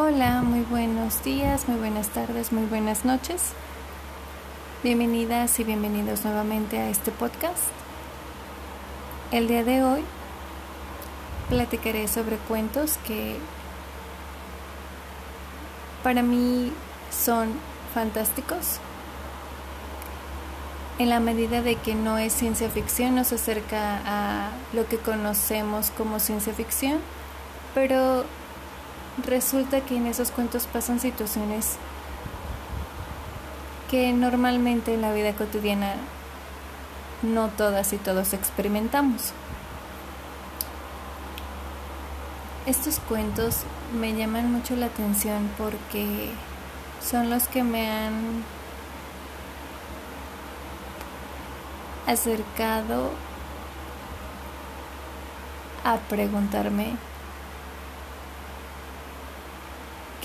Hola, muy buenos días, muy buenas tardes, muy buenas noches. Bienvenidas y bienvenidos nuevamente a este podcast. El día de hoy platicaré sobre cuentos que para mí son fantásticos en la medida de que no es ciencia ficción, no se acerca a lo que conocemos como ciencia ficción, pero resulta que en esos cuentos pasan situaciones que normalmente en la vida cotidiana no todas y todos experimentamos. Estos cuentos me llaman mucho la atención porque son los que me han acercado a preguntarme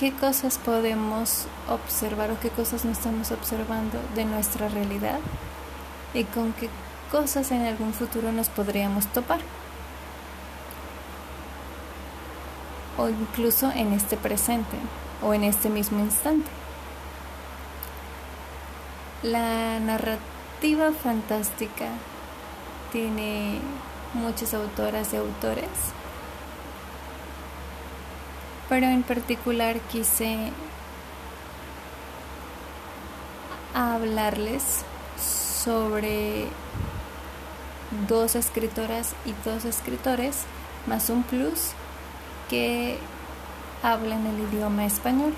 qué cosas podemos observar o qué cosas no estamos observando de nuestra realidad y con qué cosas en algún futuro nos podríamos topar. O incluso en este presente o en este mismo instante. La narrativa fantástica tiene muchas autoras y autores pero en particular quise hablarles sobre dos escritoras y dos escritores, más un plus, que hablan el idioma español.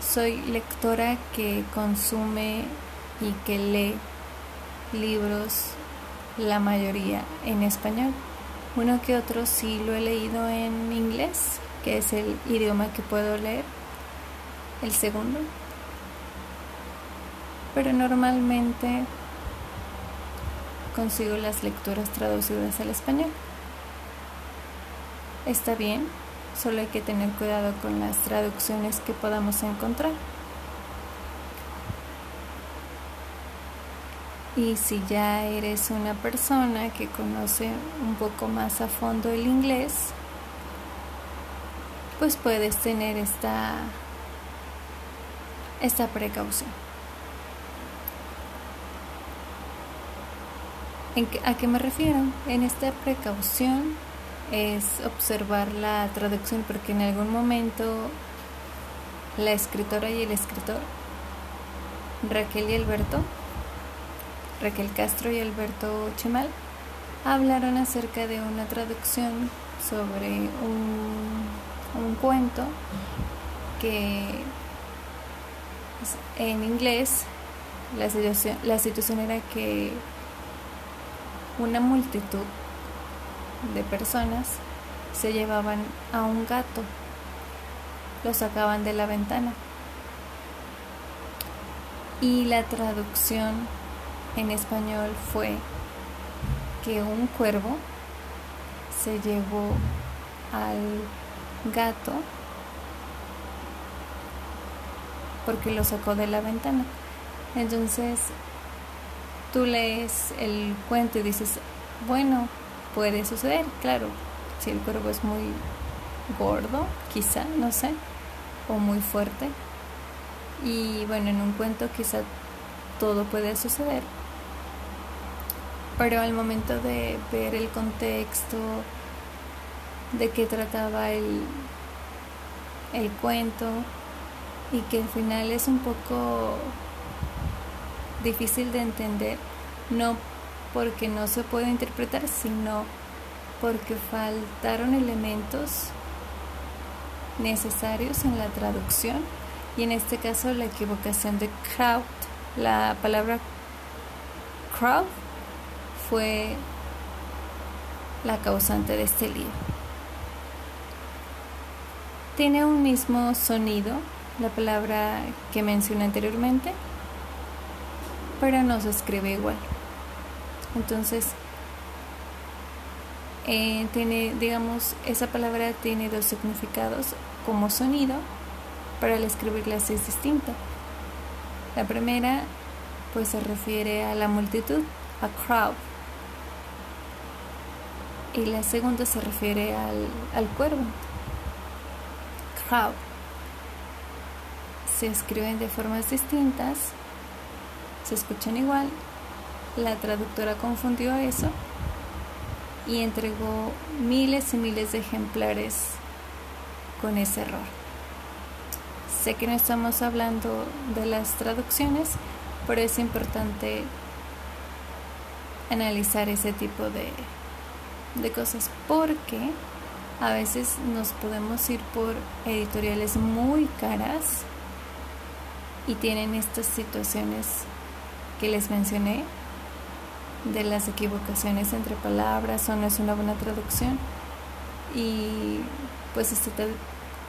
Soy lectora que consume y que lee libros, la mayoría en español. Uno que otro sí lo he leído en inglés, que es el idioma que puedo leer. El segundo. Pero normalmente consigo las lecturas traducidas al español. Está bien, solo hay que tener cuidado con las traducciones que podamos encontrar. Y si ya eres una persona que conoce un poco más a fondo el inglés, pues puedes tener esta, esta precaución. ¿A qué me refiero? En esta precaución es observar la traducción porque en algún momento la escritora y el escritor, Raquel y Alberto, Raquel Castro y Alberto Chemal hablaron acerca de una traducción sobre un, un cuento que en inglés la situación, la situación era que una multitud de personas se llevaban a un gato, lo sacaban de la ventana. Y la traducción en español fue que un cuervo se llevó al gato porque lo sacó de la ventana. Entonces tú lees el cuento y dices, bueno, puede suceder, claro, si el cuervo es muy gordo, quizá, no sé, o muy fuerte. Y bueno, en un cuento quizá todo puede suceder, pero al momento de ver el contexto de qué trataba el, el cuento y que al final es un poco difícil de entender, no porque no se puede interpretar, sino porque faltaron elementos necesarios en la traducción y en este caso la equivocación de crowd, la palabra crowd fue la causante de este lío. Tiene un mismo sonido, la palabra que mencioné anteriormente, pero no se escribe igual. Entonces, eh, tiene, digamos, esa palabra tiene dos significados como sonido, pero al escribirla es distinta. La primera, pues se refiere a la multitud, a crowd, y la segunda se refiere al, cuervo. how. Se escriben de formas distintas, se escuchan igual. La traductora confundió eso y entregó miles y miles de ejemplares con ese error. Sé que no estamos hablando de las traducciones, pero es importante analizar ese tipo de, de cosas porque a veces nos podemos ir por editoriales muy caras y tienen estas situaciones que les mencioné de las equivocaciones entre palabras o no es una buena traducción. Y pues este te,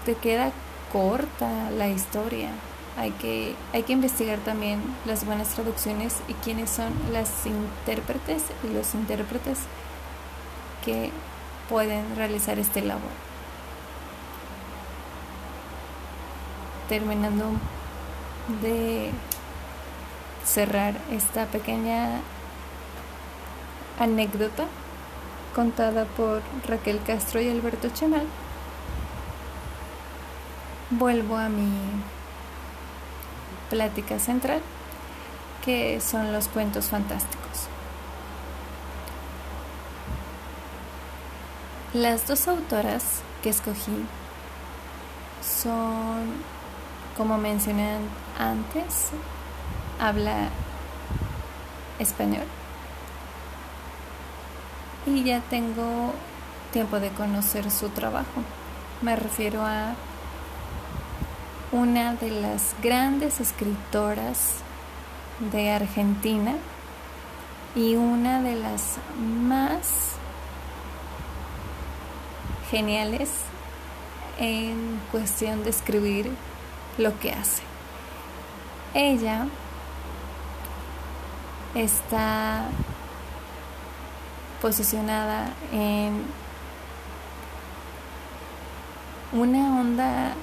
te queda corta la historia. Hay que, hay que investigar también las buenas traducciones y quiénes son las intérpretes y los intérpretes pueden realizar este labor. Terminando de cerrar esta pequeña anécdota contada por Raquel Castro y Alberto Chenal, vuelvo a mi plática central, que son los cuentos fantásticos. Las dos autoras que escogí son, como mencioné antes, habla español. Y ya tengo tiempo de conocer su trabajo. Me refiero a una de las grandes escritoras de Argentina y una de las más geniales en cuestión de escribir lo que hace. Ella está posicionada en una onda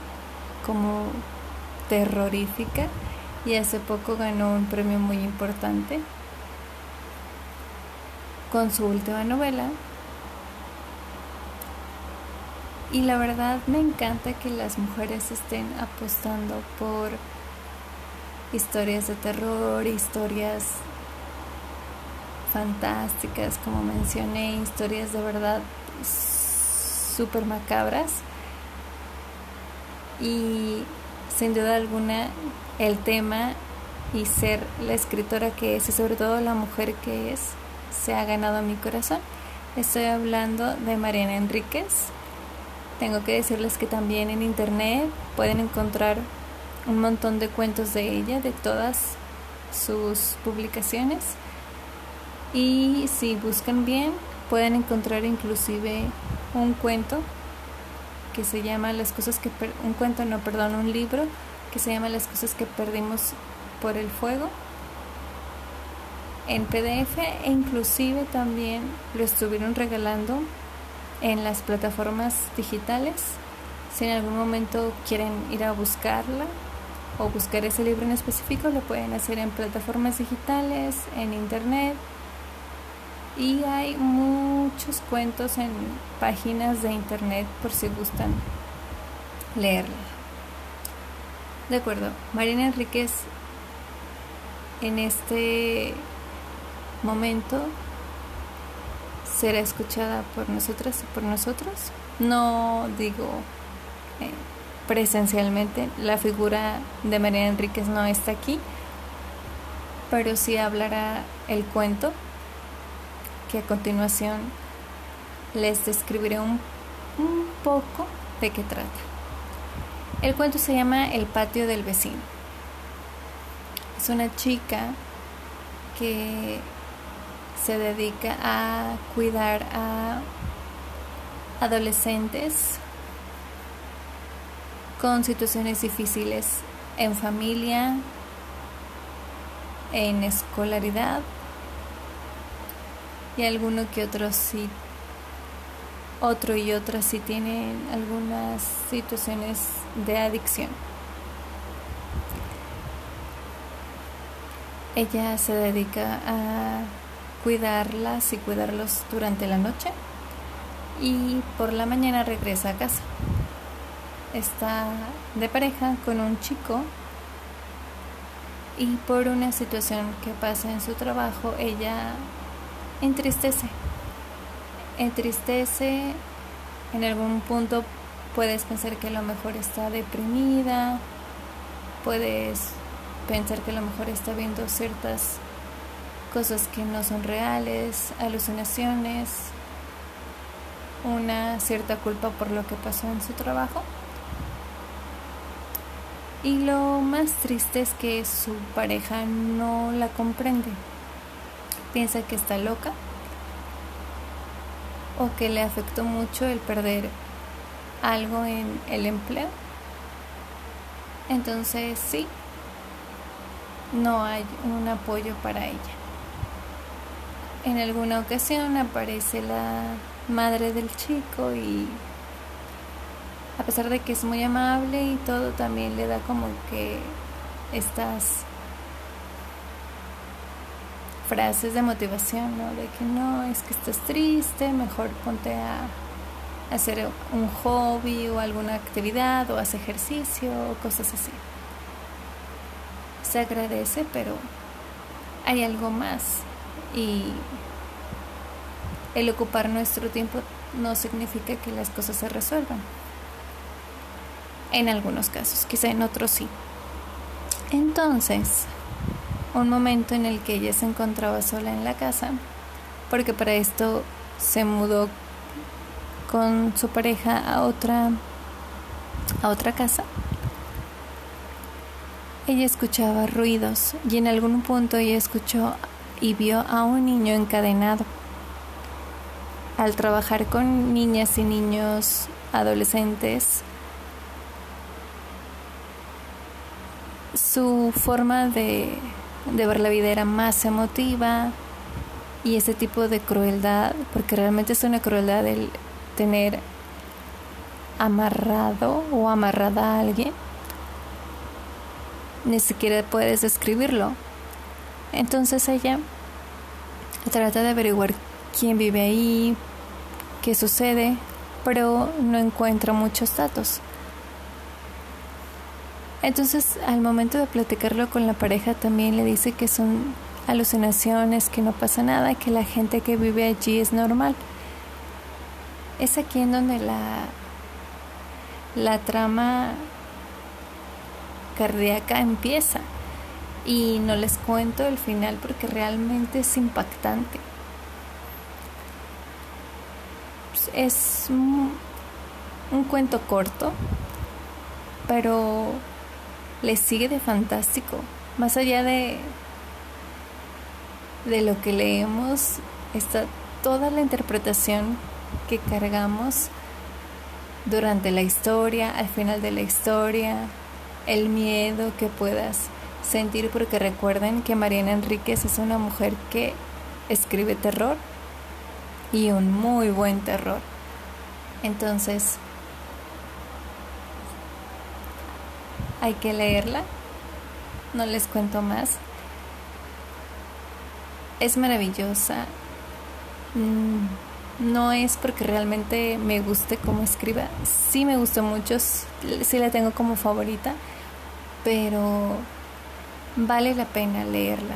como terrorífica y hace poco ganó un premio muy importante con su última novela. Y la verdad me encanta que las mujeres estén apostando por historias de terror, historias fantásticas, como mencioné, historias de verdad súper macabras y sin duda alguna el tema y ser la escritora que es y sobre todo la mujer que es se ha ganado mi corazón. Estoy hablando de Mariana Enríquez. Tengo que decirles que también en internet pueden encontrar un montón de cuentos de ella, de todas sus publicaciones. Y si buscan bien, pueden encontrar inclusive un cuento que se llama Las cosas que un cuento, no, perdón, un libro que se llama Las cosas que perdimos por el fuego en PDF e inclusive también lo estuvieron regalando en las plataformas digitales. Si en algún momento quieren ir a buscarla o buscar ese libro en específico, lo pueden hacer en plataformas digitales, en internet, y hay muchos cuentos en páginas de internet por si gustan leerla. De acuerdo, Marina Enríquez en este momento será escuchada por nosotras y por nosotros. No digo eh, presencialmente, la figura de Marina Enríquez no está aquí, pero sí hablará el cuento que a continuación les describiré un, poco de qué trata. El cuento se llama El patio del vecino. Es una chica que se dedica a cuidar a adolescentes con situaciones difíciles en familia, en escolaridad y alguno que otro sí, otro y otra sí tienen algunas situaciones de adicción. Ella se dedica a cuidarlas y cuidarlos durante la noche y por la mañana regresa a casa. está de pareja con un chico y por una situación que pasa en su trabajo ella entristece. Entristece, en algún punto puedes pensar que a lo mejor está deprimida, puedes pensar que a lo mejor está viendo ciertas cosas que no son reales, alucinaciones, una cierta culpa por lo que pasó en su trabajo. Y lo más triste es que su pareja no la comprende. Piensa que está loca o que le afectó mucho el perder algo en el empleo. Entonces sí, no hay un apoyo para ella. En alguna ocasión aparece la madre del chico y a pesar de que es muy amable y todo, también le da como que estas frases de motivación, ¿no? De que no, es que estás triste, mejor ponte a hacer un hobby o alguna actividad o haz ejercicio o cosas así. Se agradece, pero hay algo más y el ocupar nuestro tiempo no significa que las cosas se resuelvan. En algunos casos, quizá en otros sí. Entonces, un momento en el que ella se encontraba sola en la casa, porque para esto se mudó con su pareja a otra a otra casa. Ella escuchaba ruidos y en algún punto ella escuchó y vio a un niño encadenado. Al trabajar con niñas y niños adolescentes, su forma de, de ver la vida era más emotiva y ese tipo de crueldad, porque realmente es una crueldad el tener amarrado o amarrada a alguien, ni siquiera puedes describirlo. Entonces ella trata de averiguar quién vive ahí, qué sucede, pero no encuentra muchos datos. Entonces, al momento de platicarlo con la pareja, también le dice que son alucinaciones, que no pasa nada, que la gente que vive allí es normal. Es aquí en donde la, la trama cardíaca empieza. Y no les cuento el final porque realmente es impactante. Es un, un cuento corto, pero le sigue de fantástico. Más allá de, de lo que leemos, está toda la interpretación que cargamos durante la historia, al final de la historia, el miedo que puedas sentir, porque recuerden que Mariana Enríquez es una mujer que escribe terror y un muy buen terror. Entonces, hay que leerla. No les cuento más. Es maravillosa. Mm, no es porque realmente me guste como escriba. Sí me gustó mucho, sí la tengo como favorita, pero vale la pena leerla.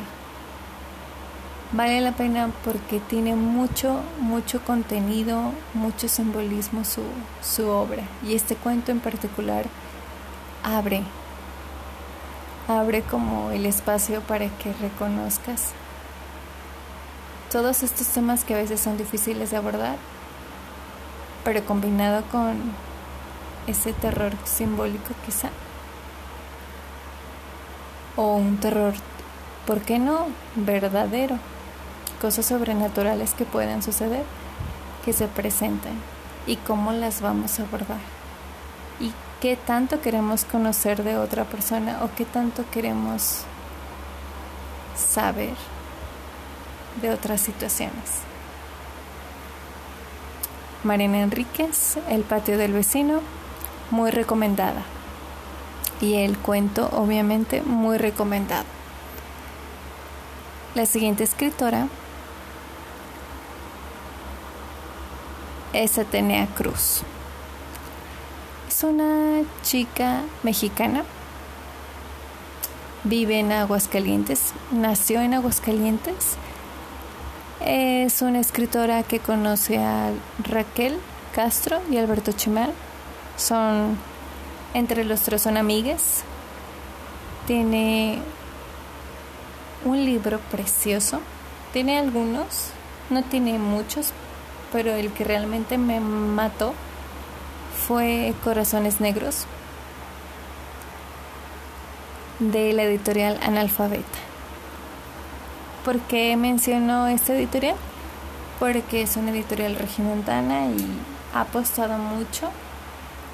Vale la pena porque tiene mucho, mucho contenido, mucho simbolismo su, su obra. Y este cuento en particular abre, abre como el espacio para que reconozcas todos estos temas que a veces son difíciles de abordar, pero combinado con ese terror simbólico quizá, o un terror, ¿por qué no? verdadero, cosas sobrenaturales que pueden suceder, que se presentan y cómo las vamos a abordar y qué tanto queremos conocer de otra persona o qué tanto queremos saber de otras situaciones. Marina Enríquez, El patio del vecino, muy recomendada. Y el cuento, obviamente, muy recomendado. La siguiente escritora es Atenea Cruz Es una chica mexicana. Vive en Aguascalientes. Nació en Aguascalientes. Es una escritora que conoce a Raquel Castro y Alberto Chimal. Son, entre los tres son amigues. Tiene un libro precioso. Tiene algunos, no tiene muchos, pero el que realmente me mató fue Corazones Negros de la editorial Analfabeta. ¿Por qué menciono esta editorial? Porque es una editorial regimontana y ha apostado mucho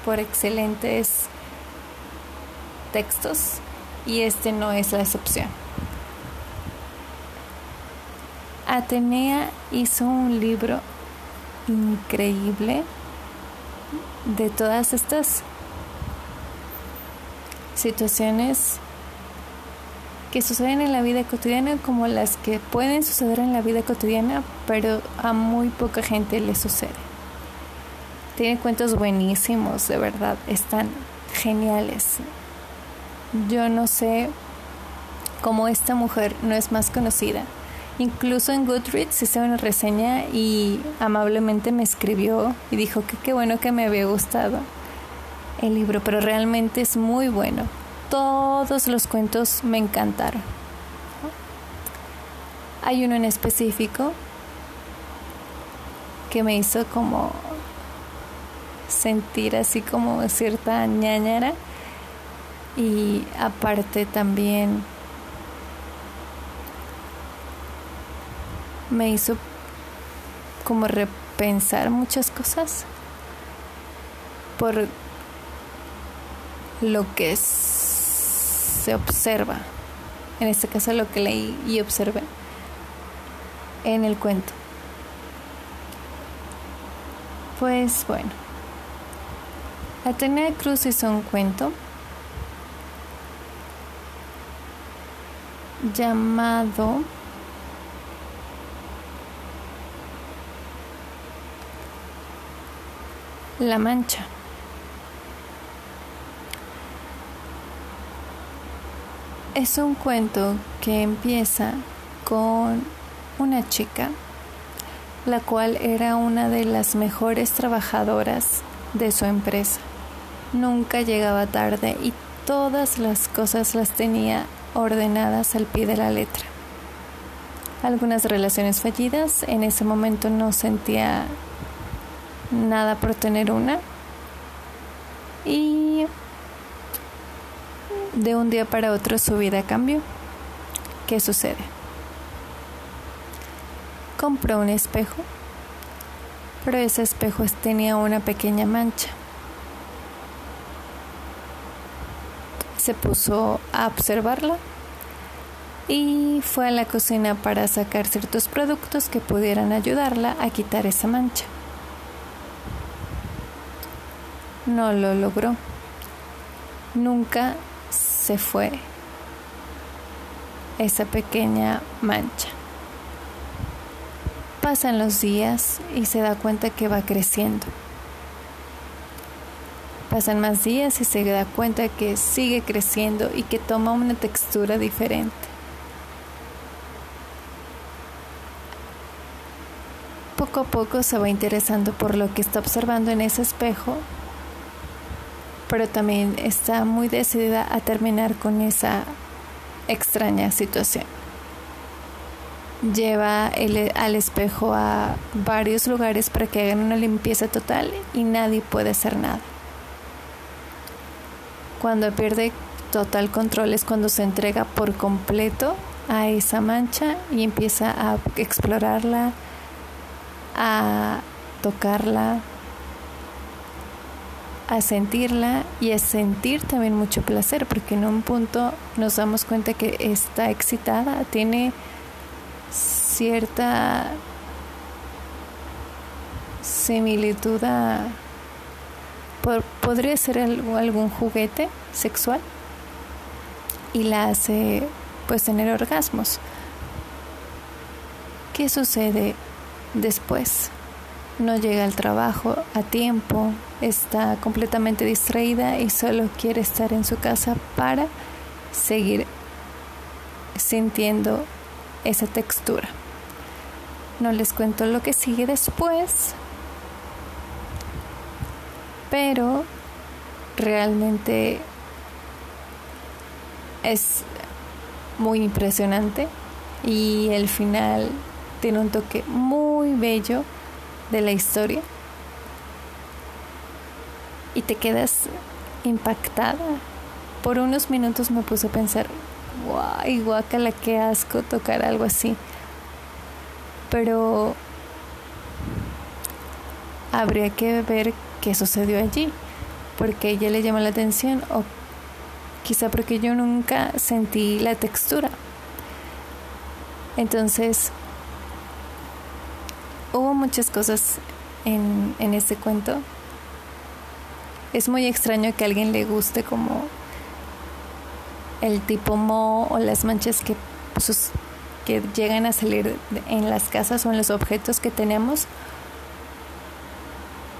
por excelentes textos y este no es la excepción. Atenea hizo un libro increíble de todas estas situaciones que suceden en la vida cotidiana como las que pueden suceder en la vida cotidiana, pero a muy poca gente le sucede. Tiene cuentos buenísimos, de verdad, están geniales. Yo no sé cómo esta mujer no es más conocida Incluso en Goodreads hice una reseña y amablemente me escribió y dijo que qué bueno que me había gustado el libro, pero realmente es muy bueno. Todos los cuentos me encantaron. Hay uno en específico que me hizo como sentir así como cierta ñañara. Y aparte también me hizo como repensar muchas cosas por lo que se observa, en este caso lo que leí y observé en el cuento. Pues bueno, Atenea Cruz hizo un cuento llamado La Mancha. Es un cuento que empieza con una chica, la cual era una de las mejores trabajadoras de su empresa. Nunca llegaba tarde y todas las cosas las tenía ordenadas al pie de la letra. Algunas relaciones fallidas, en ese momento no sentía nada por tener una. Y de un día para otro su vida cambió. ¿Qué sucede? Compró un espejo, pero ese espejo tenía una pequeña mancha. Se puso a observarla y fue a la cocina para sacar ciertos productos que pudieran ayudarla a quitar esa mancha. no lo logró. Nunca se fue esa pequeña mancha. Pasan los días y se da cuenta que va creciendo. Pasan más días y se da cuenta que sigue creciendo y que toma una textura diferente. Poco a poco se va interesando por lo que está observando en ese espejo pero también está muy decidida a terminar con esa extraña situación. Lleva al espejo a varios lugares para que hagan una limpieza total y nadie puede hacer nada. Cuando pierde total control es cuando se entrega por completo a esa mancha y empieza a explorarla, a tocarla, a sentirla y a sentir también mucho placer, porque en un punto nos damos cuenta que está excitada, tiene cierta similitud a... podría ser algún juguete sexual y la hace pues tener orgasmos. ¿Qué sucede después? No llega al trabajo a tiempo, está completamente distraída y solo quiere estar en su casa para seguir sintiendo esa textura. No les cuento lo que sigue después, pero realmente es muy impresionante y el final tiene un toque muy bello de la historia y te quedas impactada. Por unos minutos me puse a pensar, guay, guacala, qué asco tocar algo así. Pero habría que ver qué sucedió allí, porque ella le llama la atención o quizá porque yo nunca sentí la textura. Entonces, hubo muchas cosas en, en este cuento es muy extraño que a alguien le guste como el tipo mo o las manchas que, que llegan a salir en las casas o en los objetos que tenemos.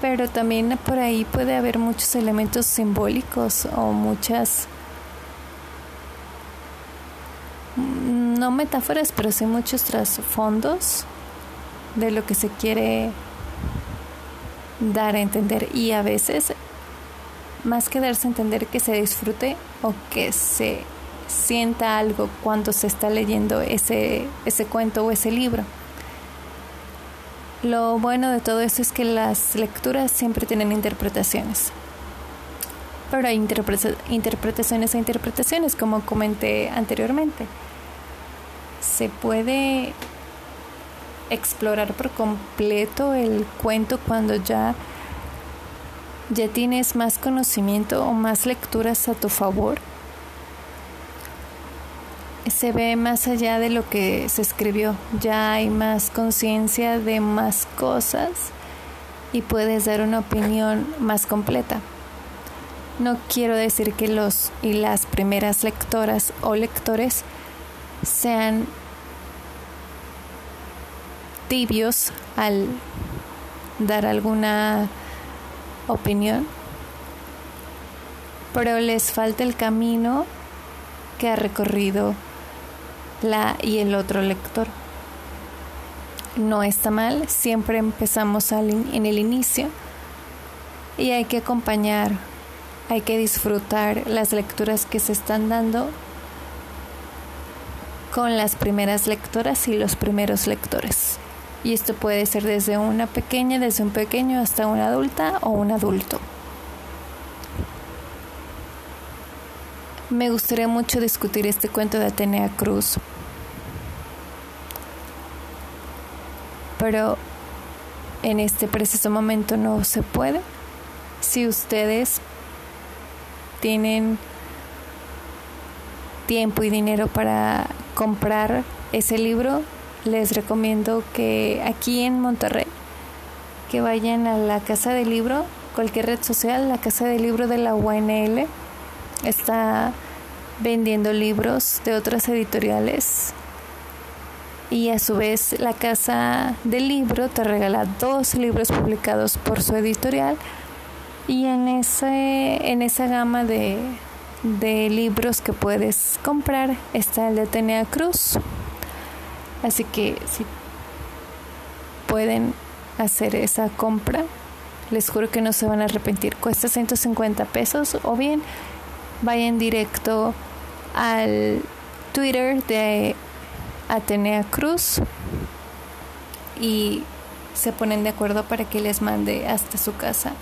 Pero también por ahí puede haber muchos elementos simbólicos o muchas, no metáforas, pero sí muchos trasfondos de lo que se quiere dar a entender. Y a veces más que darse a entender que se disfrute o que se sienta algo cuando se está leyendo ese, ese cuento o ese libro. Lo bueno de todo esto es que las lecturas siempre tienen interpretaciones. Pero hay interpretaciones e interpretaciones, como comenté anteriormente. Se puede explorar por completo el cuento cuando ya ya tienes más conocimiento o más lecturas a tu favor. Se ve más allá de lo que se escribió, ya hay más conciencia de más cosas y puedes dar una opinión más completa. No quiero decir que los y las primeras lectoras o lectores sean tibios al dar alguna opinión, pero les falta el camino que ha recorrido la y el otro lector. No está mal, siempre empezamos en el inicio y hay que acompañar, hay que disfrutar las lecturas que se están dando con las primeras lectoras y los primeros lectores. Y esto puede ser desde una pequeña, desde un pequeño hasta una adulta o un adulto. Me gustaría mucho discutir este cuento de Atenea Cruz. Pero en este preciso momento no se puede. Si ustedes tienen tiempo y dinero para comprar ese libro, les recomiendo que aquí en Monterrey, que vayan a la Casa del Libro, cualquier red social, la Casa del Libro de la UNL, está vendiendo libros de otras editoriales y a su vez la casa del libro te regala dos libros publicados por su editorial y en ese en esa gama de, de libros que puedes comprar está el de Atenea Cruz Así que si pueden hacer esa compra, les juro que no se van a arrepentir. Cuesta 150 pesos o bien vayan directo al Twitter de Atenea Cruz y se ponen de acuerdo para que les mande hasta su casa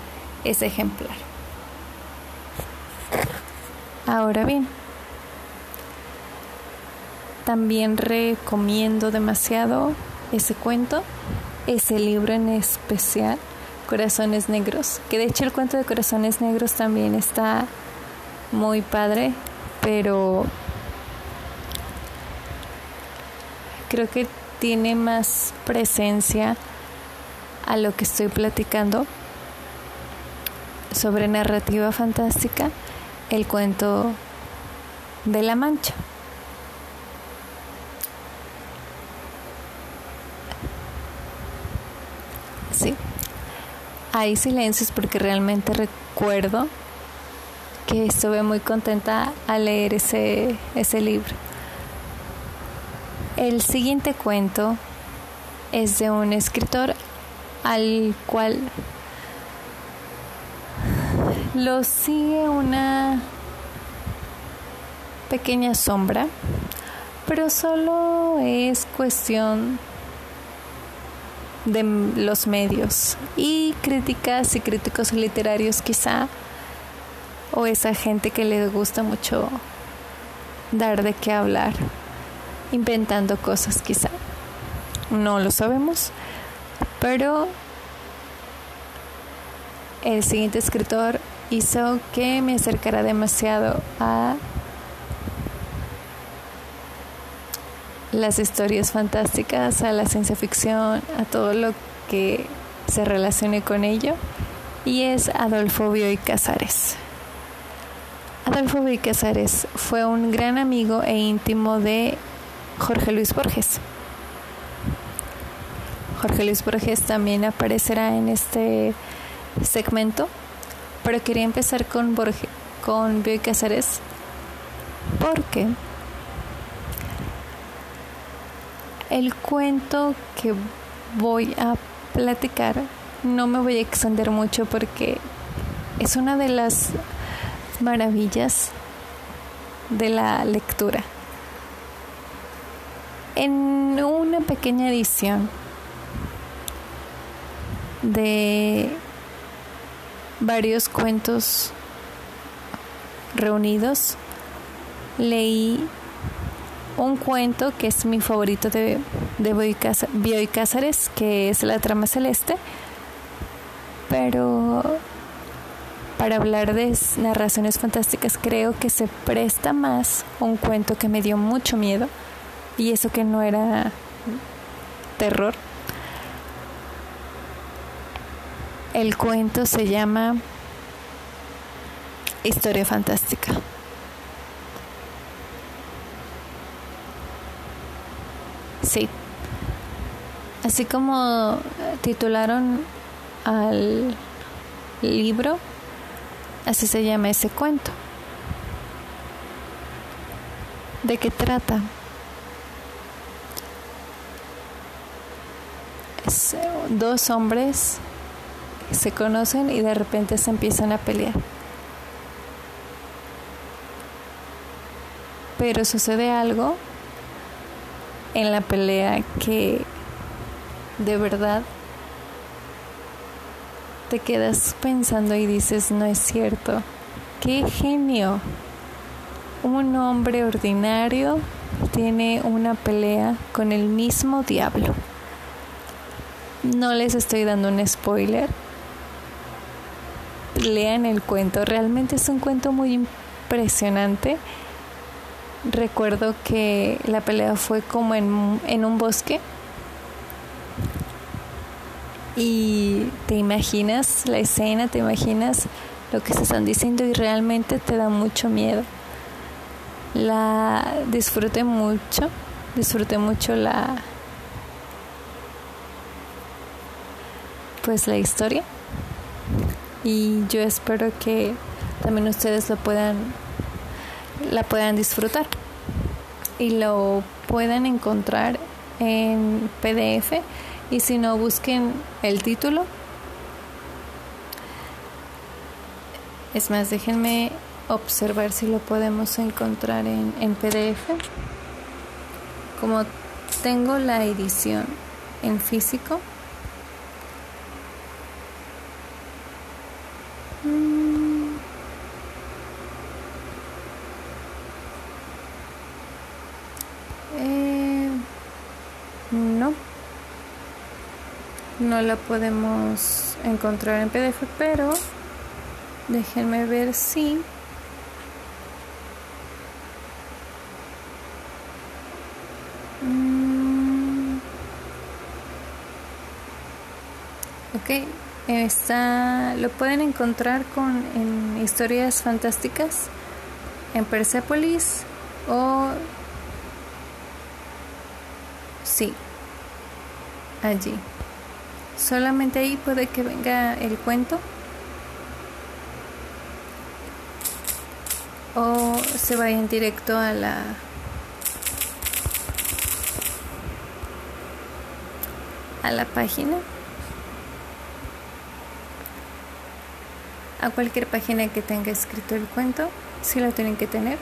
ese ejemplar. Ahora bien, también recomiendo demasiado ese cuento, ese libro en especial, Corazones Negros, que de hecho el cuento de Corazones Negros también está muy padre, pero creo que tiene más presencia a lo que estoy platicando sobre narrativa fantástica, el cuento de la mancha. hay silencios porque realmente recuerdo que estuve muy contenta al leer ese, ese libro. El siguiente cuento es de un escritor al cual lo sigue una pequeña sombra, pero solo es cuestión de los medios y críticas y críticos literarios quizá o esa gente que les gusta mucho dar de qué hablar inventando cosas quizá no lo sabemos pero el siguiente escritor hizo que me acercara demasiado a las historias fantásticas, a la ciencia ficción, a todo lo que se relacione con ello, y es Adolfo Bioy Casares. Adolfo Casares fue un gran amigo e íntimo de Jorge Luis Borges. Jorge Luis Borges también aparecerá en este segmento, pero quería empezar con Borges, con porque el cuento que voy a platicar no me voy a extender mucho porque es una de las maravillas de la lectura. En una pequeña edición de varios cuentos reunidos, leí un cuento que es mi favorito de, de Bioy Cázares, que es La Trama Celeste, pero para hablar de narraciones fantásticas creo que se presta más un cuento que me dio mucho miedo y eso que no era terror. El cuento se llama Historia Fantástica. Sí. Así como titularon al libro, así se llama ese cuento. ¿De qué trata? Es dos hombres se conocen y de repente se empiezan a pelear. Pero sucede algo en la pelea que de verdad te quedas pensando y dices, no es cierto. ¡Qué genio! Un hombre ordinario tiene una pelea con el mismo diablo. No les estoy dando un spoiler. Lean el cuento. Realmente es un cuento muy impresionante Recuerdo que la pelea fue como en, en un bosque. Y te imaginas la escena, te imaginas lo que se están diciendo y realmente te da mucho miedo. La disfruté mucho, disfruté mucho la pues la historia y yo espero que también ustedes lo puedan la puedan disfrutar y lo puedan encontrar en PDF y si no busquen el título. Es más déjenme observar si lo podemos encontrar en, PDF como tengo la edición en físico no la podemos encontrar en PDF, pero déjenme ver si mm. Ok, está, lo pueden encontrar con en historias fantásticas en Persepolis o sí, allí. Solamente ahí puede que venga el cuento. O se vaya en directo a la a la página. A cualquier página que tenga escrito el cuento, si lo tienen que tener.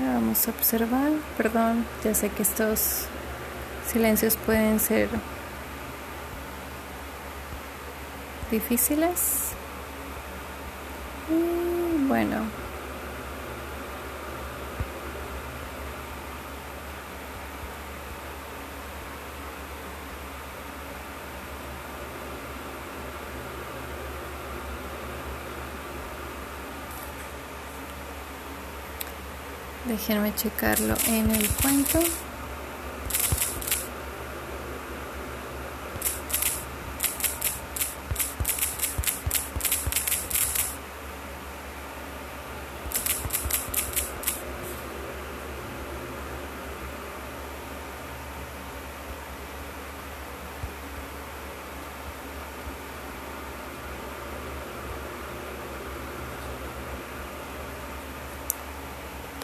A observar. Perdón, ya sé que estos silencios pueden ser difíciles. Y bueno. Déjenme checarlo en el cuento.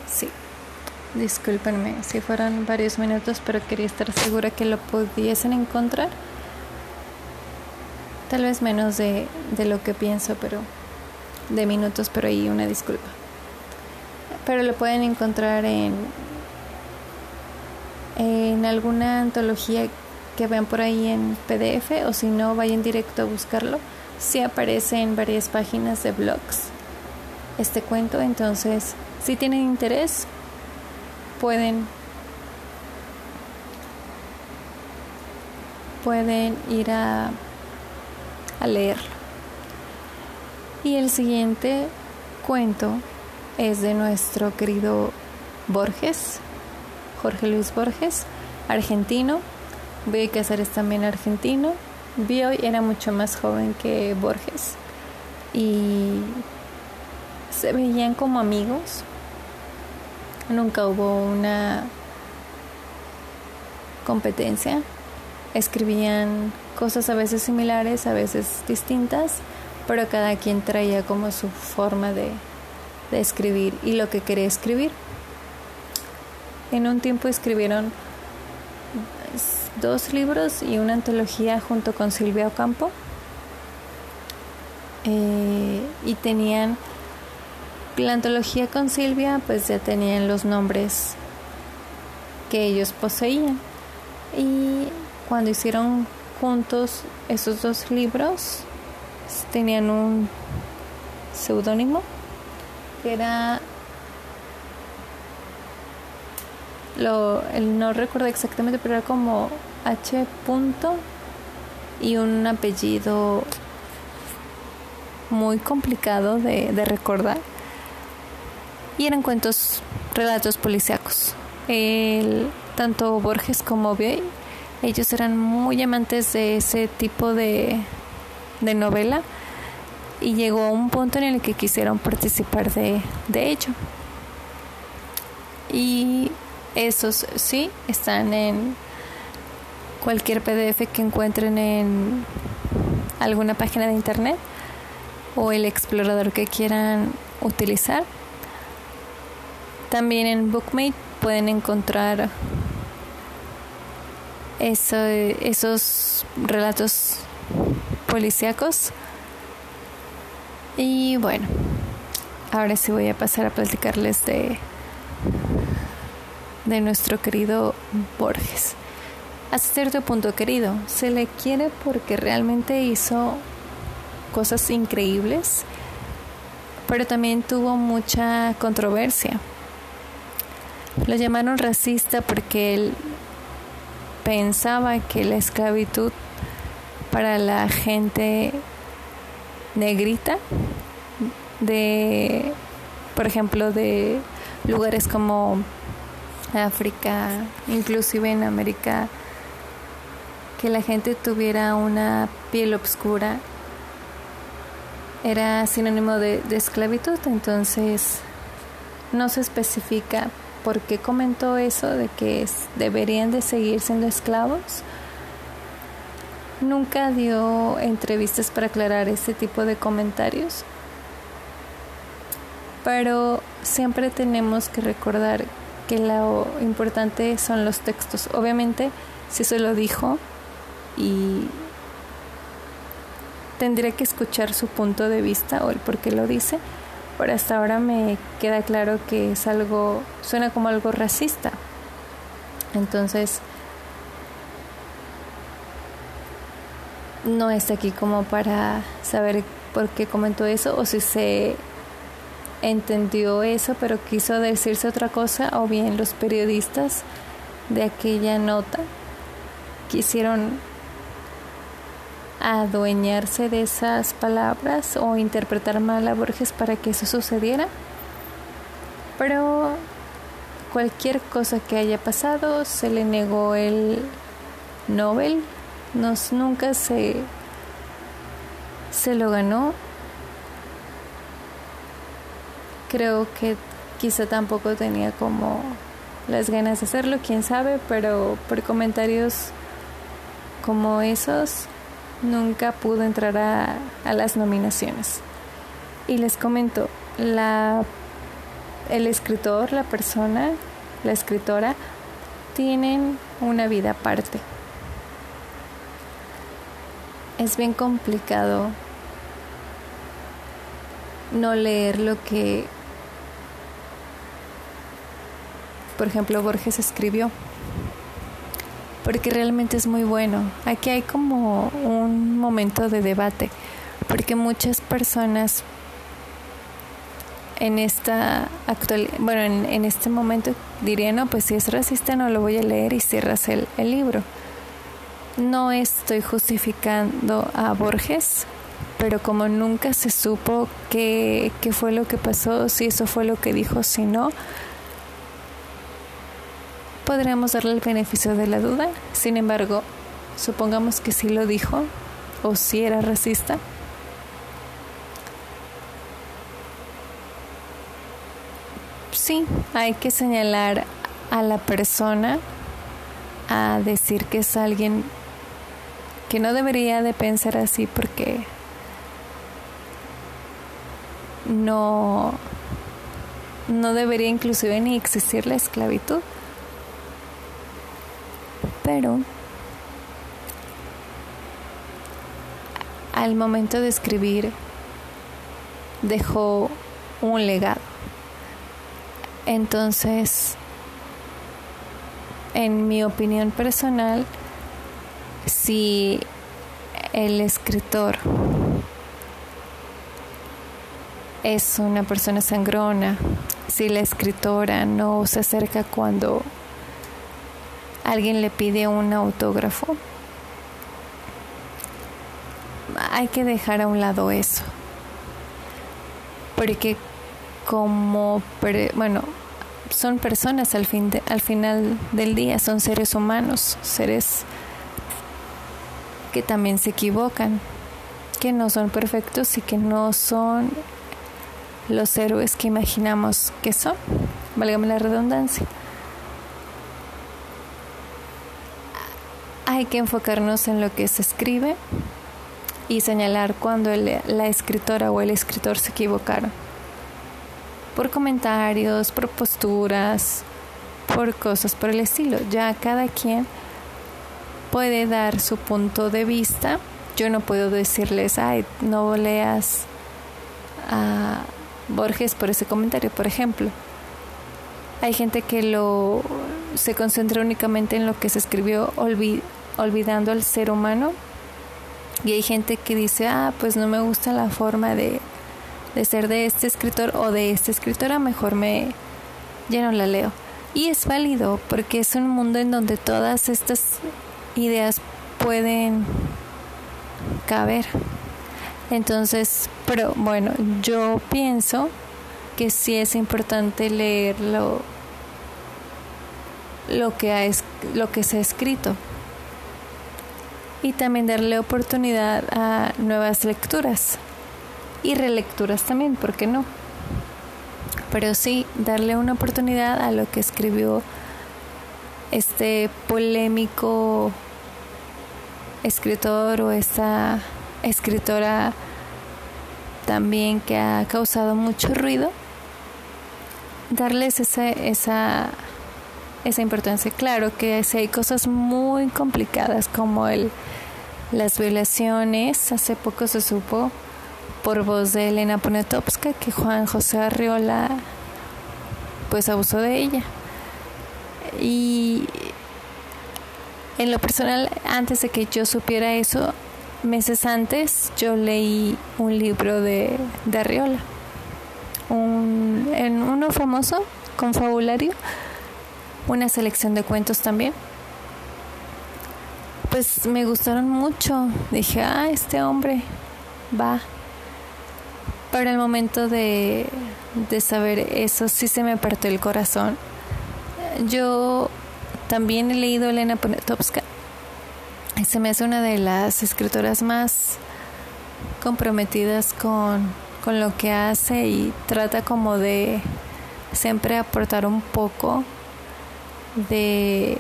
Sí, discúlpenme si fueron varios minutos, pero quería estar segura que lo pudiesen encontrar. Tal vez menos de, de lo que pienso, pero de minutos, pero ahí una disculpa. Pero lo pueden encontrar en, en alguna antología que vean por ahí en PDF o si no vayan directo a buscarlo. Si aparece en varias páginas de blogs este cuento, entonces si tienen interés, pueden pueden ir a, a leerlo. Y el siguiente cuento es de nuestro querido Borges, Jorge Luis Borges, argentino. Bioy Casares también argentino. Bioy era mucho más joven que Borges y se veían como amigos Nunca hubo una competencia. Escribían cosas a veces similares, a veces distintas, pero cada quien traía como su forma de, de escribir y lo que quería escribir. En un tiempo escribieron dos libros y una antología junto con Silvia Ocampo. Eh, y tenían la antología con Silvia pues ya tenían los nombres que ellos poseían. Y cuando hicieron juntos esos dos libros tenían un seudónimo que era lo no recuerdo exactamente pero era como H punto y un apellido muy complicado de recordar y eran cuentos, relatos policíacos. tanto Borges como Bioy, ellos eran muy amantes de ese tipo de, de novela y llegó a un punto en el que quisieron participar de, de ello. Y esos sí están en cualquier PDF que encuentren en alguna página de internet o el explorador que quieran utilizar. También en Bookmate pueden encontrar esos relatos policíacos. Y bueno, ahora sí voy a pasar a platicarles de, de nuestro querido Borges. Hasta cierto punto querido, se le quiere porque realmente hizo cosas increíbles, pero también tuvo mucha controversia lo llamaron racista porque él pensaba que la esclavitud para la gente negrita de, por ejemplo, de lugares como África, inclusive en América que la gente tuviera una piel oscura era sinónimo de, esclavitud, entonces no se especifica por qué comentó eso de que deberían de seguir siendo esclavos. Nunca dio entrevistas para aclarar ese tipo de comentarios, pero siempre tenemos que recordar que lo importante son los textos. Obviamente, si se lo dijo y tendré que escuchar su punto de vista o el por qué lo dice, pero hasta ahora me queda claro que es algo, suena como algo racista. Entonces, no está aquí como para saber por qué comentó eso o si se entendió eso pero quiso decirse otra cosa o bien los periodistas de aquella nota quisieron adueñarse de esas palabras o interpretar mal a Borges para que eso sucediera. Pero cualquier cosa que haya pasado, se le negó el Nobel, nos, nunca se, se lo ganó. Creo que quizá tampoco tenía como las ganas de hacerlo, quién sabe, pero por comentarios como esos nunca pudo entrar a, las nominaciones. Y les comento, la, el escritor, la persona, la escritora, tienen una vida aparte. Es bien complicado no leer lo que, por ejemplo, Borges escribió porque realmente es muy bueno. Aquí hay como un momento de debate, porque muchas personas en esta actual, bueno, en, este momento dirían, no, pues si es racista no lo voy a leer y cierras el, el libro. No estoy justificando a Borges, pero como nunca se supo qué, qué fue lo que pasó, si eso fue lo que dijo, si no, podríamos darle el beneficio de la duda. Sin embargo, supongamos que sí lo dijo o si era racista. Sí, hay que señalar a la persona a decir que es alguien que no debería de pensar así porque no no debería inclusive ni existir la esclavitud pero al momento de escribir dejó un legado. Entonces, en mi opinión personal, si el escritor es una persona sangrona, si la escritora no se acerca cuando alguien le pide un autógrafo, hay que dejar a un lado eso. Porque como, bueno, son personas al, fin al final del día, son seres humanos, seres que también se equivocan, que no son perfectos y que no son los héroes que imaginamos que son, válgame la redundancia. Hay que enfocarnos en lo que se escribe y señalar cuando la escritora o el escritor se equivocaron. Por comentarios, por posturas, por cosas por el estilo. Ya cada quien puede dar su punto de vista. Yo no puedo decirles, ay, no leas a Borges por ese comentario, por ejemplo. Hay gente que lo se concentra únicamente en lo que se escribió, olvidando al ser humano. Y hay gente que dice, ah, pues no me gusta la forma de, de ser de este escritor o de esta escritora, mejor me, ya no la leo. Y es válido porque es un mundo en donde todas estas ideas pueden caber. Entonces, pero bueno, yo pienso que sí es importante leerlo lo que, ha, lo que se ha escrito y también darle oportunidad a nuevas lecturas y relecturas también, ¿por qué no? Pero sí, darle una oportunidad a lo que escribió este polémico escritor o esta escritora también que ha causado mucho ruido, darles esa, esa, esa importancia. Claro que si hay cosas muy complicadas como el, las violaciones, hace poco se supo por voz de Elena Poniatowska que Juan José Arriola pues abusó de ella. Y en lo personal, antes de que yo supiera eso, meses antes, yo leí un libro de, de Arriola. Un, en uno famoso, con fabulario, una selección de cuentos también. Pues me gustaron mucho. Dije, ah, este hombre va. Pero el momento de, de saber eso sí se me partió el corazón. Yo también he leído Elena Poniatowska. Se me hace una de las escritoras más comprometidas con, con lo que hace y trata como de siempre aportar un poco de,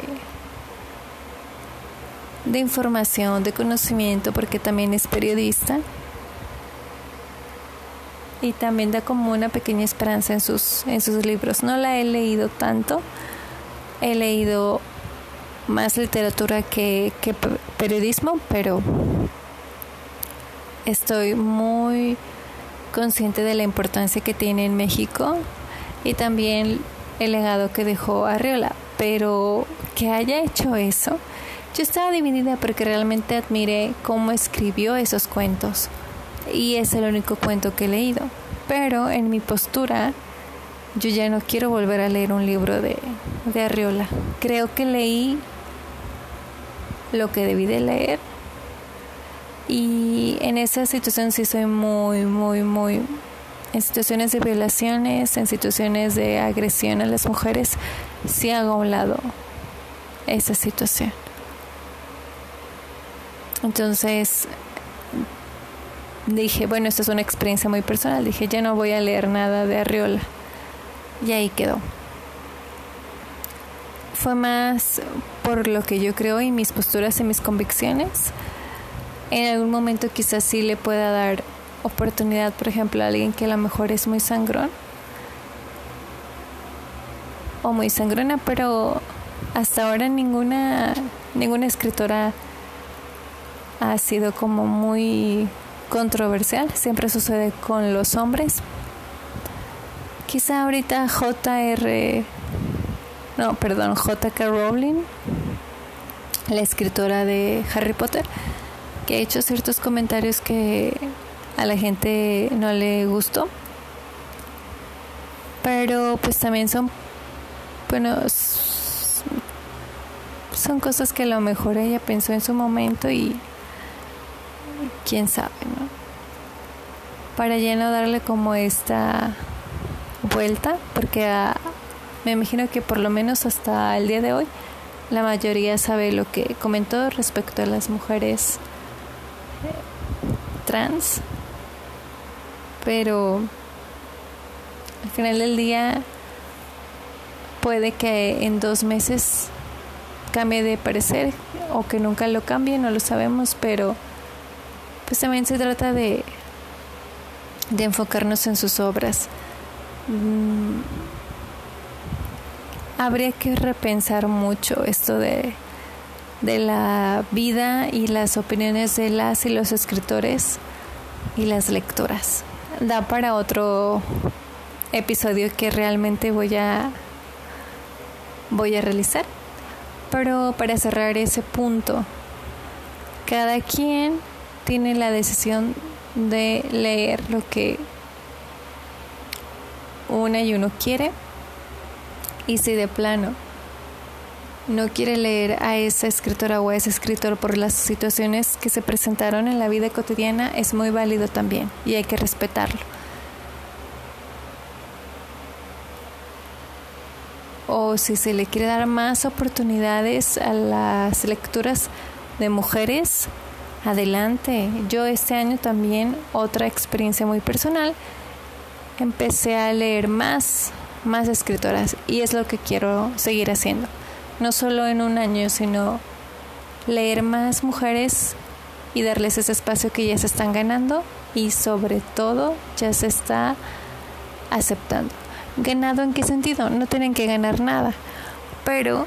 de información, de conocimiento, porque también es periodista. Y también da como una pequeña esperanza en sus, en sus libros. No la he leído tanto, he leído más literatura que, que periodismo, pero estoy muy consciente de la importancia que tiene en México y también el legado que dejó Arriola. Pero que haya hecho eso, yo estaba dividida porque realmente admiré cómo escribió esos cuentos y es el único cuento que he leído. Pero en mi postura yo ya no quiero volver a leer un libro de, de Arriola. Creo que leí lo que debí de leer. Y en esa situación sí soy muy, muy, muy... En situaciones de violaciones, en situaciones de agresión a las mujeres, sí hago a un lado esa situación. Entonces dije, bueno, esta es una experiencia muy personal. Dije, ya no voy a leer nada de Arriola. Y ahí quedó. Fue más por lo que yo creo y mis posturas y mis convicciones. En algún momento quizás sí le pueda dar oportunidad, por ejemplo, alguien que a lo mejor es muy sangrón o muy sangrona, pero hasta ahora ninguna ninguna escritora ha sido como muy controversial, siempre sucede con los hombres, Quizá ahorita JR, no, perdón, JK Rowling, la escritora de Harry Potter, que ha hecho ciertos comentarios que a la gente no le gustó. Pero pues también son, bueno, son cosas que a lo mejor ella pensó en su momento y quién sabe, ¿no? Para ya no darle como esta vuelta, porque ah, me imagino que por lo menos hasta el día de hoy la mayoría sabe lo que comentó respecto a las mujeres eh, trans, pero al final del día puede que en dos meses cambie de parecer o que nunca lo cambie, no lo sabemos, pero pues también se trata de, de enfocarnos en sus obras. Mm, habría que repensar mucho esto de, de la vida y las opiniones de las y los escritores y las lectoras. Da para otro episodio que realmente voy a voy a realizar. Pero para cerrar ese punto, cada quien tiene la decisión de leer lo que una y uno quiere y si de plano no quiere leer a esa escritora o a ese escritor por las situaciones que se presentaron en la vida cotidiana, es muy válido también y hay que respetarlo. O si se le quiere dar más oportunidades a las lecturas, de mujeres, adelante. Yo este año también, otra experiencia muy personal, empecé a leer más, más escritoras y es lo que quiero seguir haciendo. No solo en un año, sino leer más mujeres y darles ese espacio que ya se están ganando y sobre todo ya se está aceptando. ¿Ganado en qué sentido? No tienen que ganar nada, pero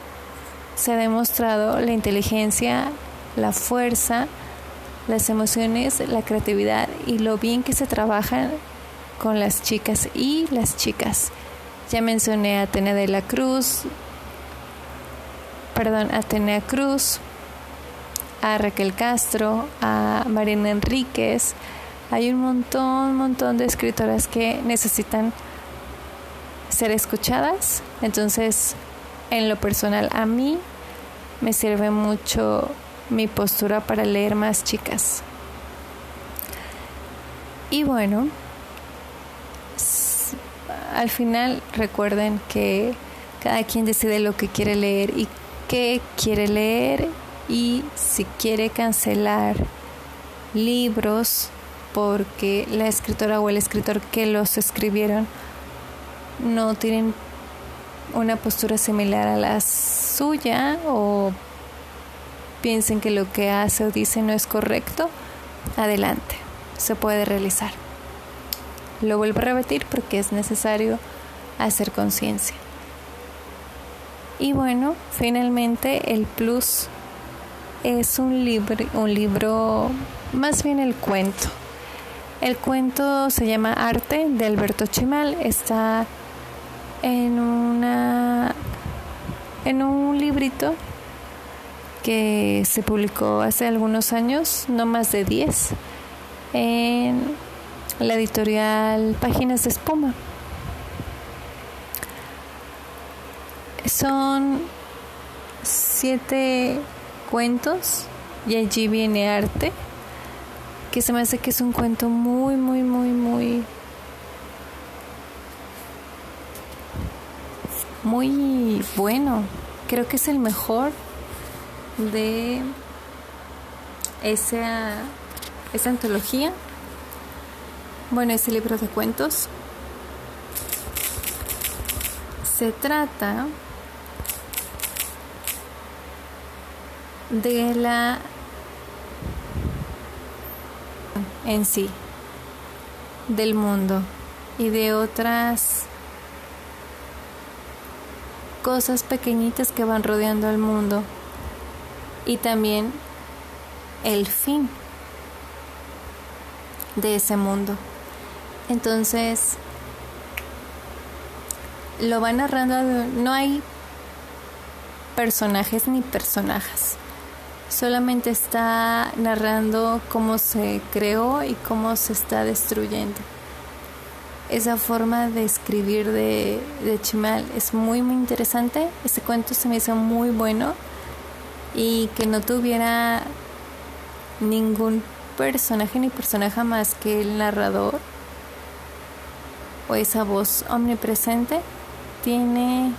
se ha demostrado la inteligencia, la fuerza, las emociones, la creatividad y lo bien que se trabajan con las chicas y las chicas. Ya mencioné a Atenea de la Cruz, perdón, a Atenea Cruz, a Raquel Castro, a Marina Enríquez. Hay un montón, montón de escritoras que necesitan ser escuchadas. Entonces, en lo personal, a mí me sirve mucho mi postura para leer más chicas. Y bueno, al final recuerden que cada quien decide lo que quiere leer y qué quiere leer y si quiere cancelar libros porque la escritora o el escritor que los escribieron no tienen una postura similar a la suya o piensen que lo que hace o dice no es correcto, adelante, se puede realizar. Lo vuelvo a repetir porque es necesario hacer conciencia. Y bueno, finalmente el plus es un libro, un libro, más bien el cuento. El cuento se llama Arte de Alberto Chimal. Está en una en un librito que se publicó hace algunos años, no más de 10, en la editorial Páginas de Espuma. Son siete cuentos y allí viene arte, que se me hace que es un cuento muy, muy, muy, muy, muy bueno. Creo que es el mejor de esa, esa antología bueno, ese libro de cuentos se trata de la en sí, del mundo y de otras cosas pequeñitas que van rodeando al mundo y también el fin de ese mundo. Entonces, lo va narrando, no hay personajes ni personajes, solamente está narrando cómo se creó y cómo se está destruyendo. Esa forma de escribir de, de Chimal es muy muy interesante. Ese cuento se me hizo muy bueno y que no tuviera ningún personaje ni personaje más que el narrador o esa voz omnipresente tiene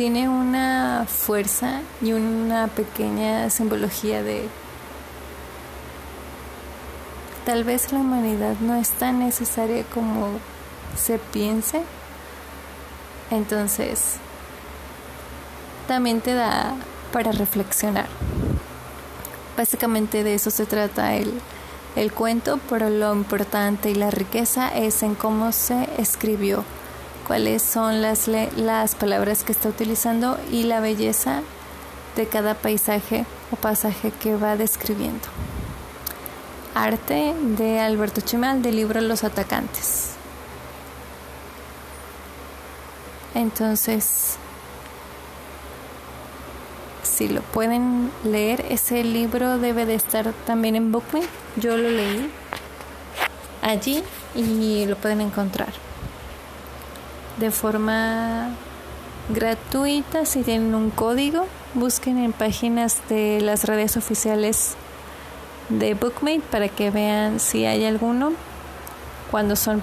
tiene una fuerza y una pequeña simbología de tal vez la humanidad no es tan necesaria como se piense. Entonces también te da para reflexionar. Básicamente de eso se trata el el cuento, pero lo importante y la riqueza es en cómo se escribió, cuáles son las, las palabras que está utilizando y la belleza de cada paisaje o pasaje que va describiendo. Arte de Alberto Chimal del libro Los Atacantes. Entonces, si lo pueden leer, ese libro debe de estar también en Bookme. Yo lo leí allí y lo pueden encontrar de forma gratuita si tienen un código busquen en páginas de las redes oficiales de Bookmate para que vean si hay alguno. Cuando son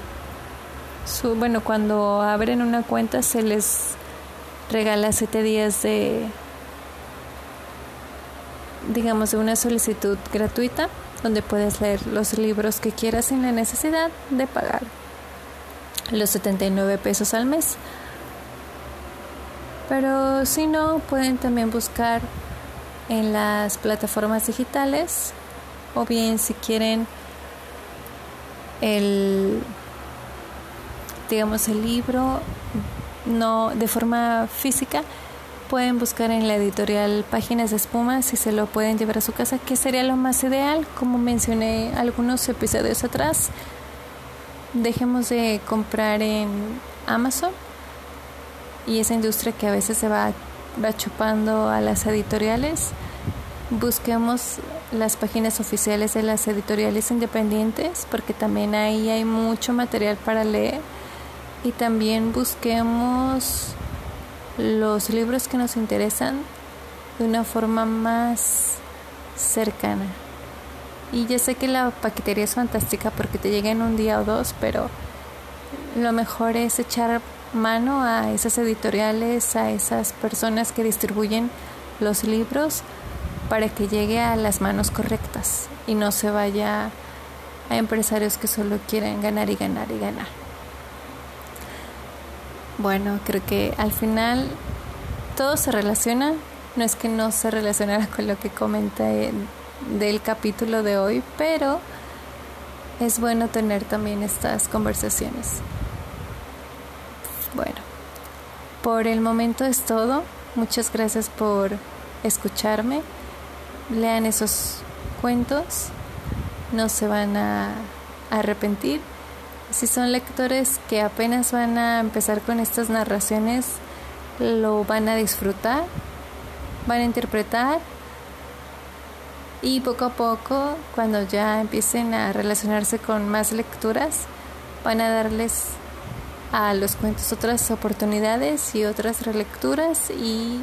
su, bueno cuando abren una cuenta se les regala siete días de digamos, de una solicitud gratuita donde puedes leer los libros que quieras sin la necesidad de pagar los 79 pesos al mes. Pero si no, pueden también buscar en las plataformas digitales o bien si quieren el digamos el libro no de forma física pueden buscar en la editorial Páginas de Espuma si se lo pueden llevar a su casa, que sería lo más ideal, como mencioné algunos episodios atrás. Dejemos de comprar en Amazon y esa industria que a veces se va, va chupando a las editoriales. Busquemos las páginas oficiales de las editoriales independientes porque también ahí hay mucho material para leer y también busquemos los libros que nos interesan de una forma más cercana. Y ya sé que la paquetería es fantástica porque te llega en un día o dos, pero lo mejor es echar mano a esas editoriales, a esas personas que distribuyen los libros para que llegue a las manos correctas y no se vaya a empresarios que solo quieren ganar y ganar y ganar. Bueno, creo que al final todo se relaciona. No es que no se relacionara con lo que comenté del capítulo de hoy, pero es bueno tener también estas conversaciones. Bueno, por el momento es todo. Muchas gracias por escucharme. Lean esos cuentos. No se van a arrepentir. Si son lectores que apenas van a empezar con estas narraciones, lo van a disfrutar, van a interpretar y poco a poco, cuando ya empiecen a relacionarse con más lecturas, van a darles a los cuentos otras oportunidades y otras relecturas y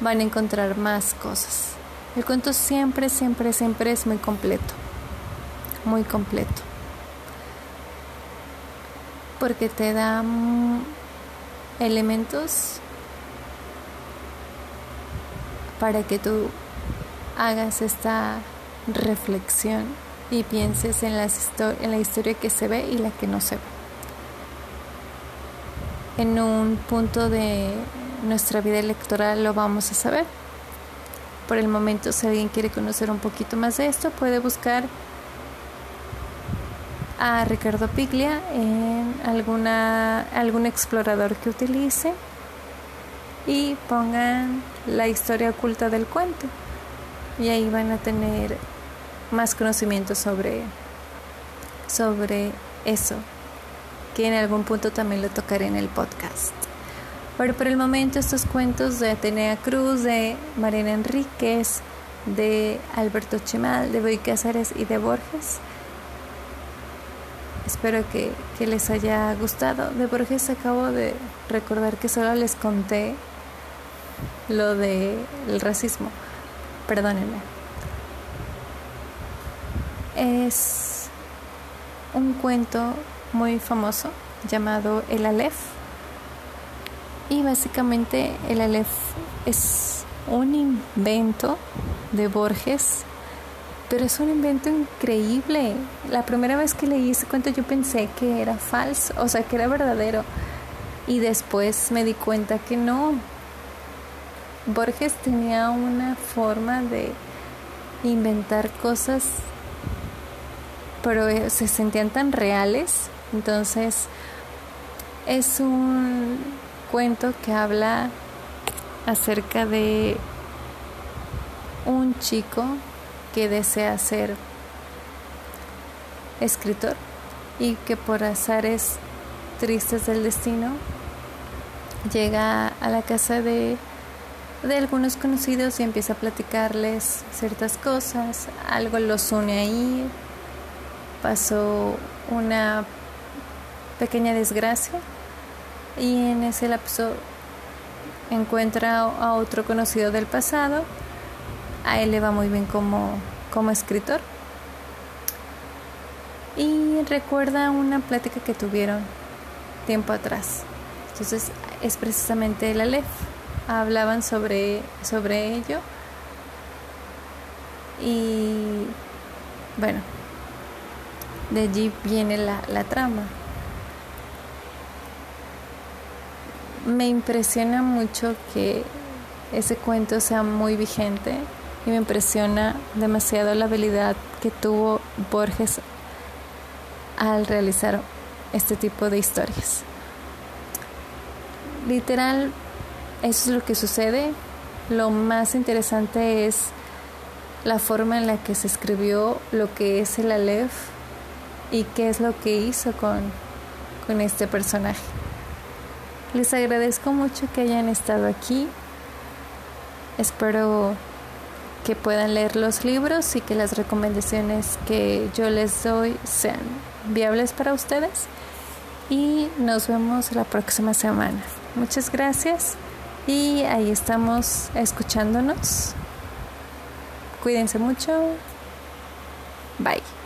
van a encontrar más cosas. El cuento siempre, siempre, siempre es muy completo, muy completo porque te da elementos para que tú hagas esta reflexión y pienses en, en la historia que se ve y la que no se ve. En un punto de nuestra vida electoral lo vamos a saber. Por el momento, si alguien quiere conocer un poquito más de esto, puede buscar a Ricardo Piglia en alguna, algún explorador que utilice y pongan la historia oculta del cuento y ahí van a tener más conocimiento sobre, sobre eso que en algún punto también lo tocaré en el podcast. Pero por el momento estos cuentos de Atenea Cruz, de Mariana Enríquez, de Alberto Chimal, de Boy Cáceres y de Borges Espero que, les haya gustado. De Borges acabo de recordar que solo les conté lo del racismo. Perdónenme. Es un cuento muy famoso llamado El Aleph. Y básicamente el Aleph es un invento de Borges pero es un invento increíble. La primera vez que leí ese cuento yo pensé que era falso, o sea, que era verdadero. Y después me di cuenta que no. Borges tenía una forma de inventar cosas, pero eh, se sentían tan reales. Entonces, es un cuento que habla acerca de un chico que desea ser escritor y que por azares tristes del destino llega a la casa de, de algunos conocidos y empieza a platicarles ciertas cosas, algo los une ahí, pasó una pequeña desgracia y en ese lapso encuentra a otro conocido del pasado a él le va muy bien como, como escritor. Y recuerda una plática que tuvieron tiempo atrás. Entonces es precisamente el Aleph. Hablaban sobre, sobre ello. Y bueno, de allí viene la, la trama. Me impresiona mucho que ese cuento sea muy vigente y me impresiona demasiado la habilidad que tuvo Borges al realizar este tipo de historias. Literal, eso es lo que sucede. Lo más interesante es la forma en la que se escribió lo que es el Aleph y qué es lo que hizo con, con este personaje. Les agradezco mucho que hayan estado aquí. Espero que puedan leer los libros y que las recomendaciones que yo les doy sean viables para ustedes. Y nos vemos la próxima semana. Muchas gracias y ahí estamos escuchándonos. Cuídense mucho. Bye.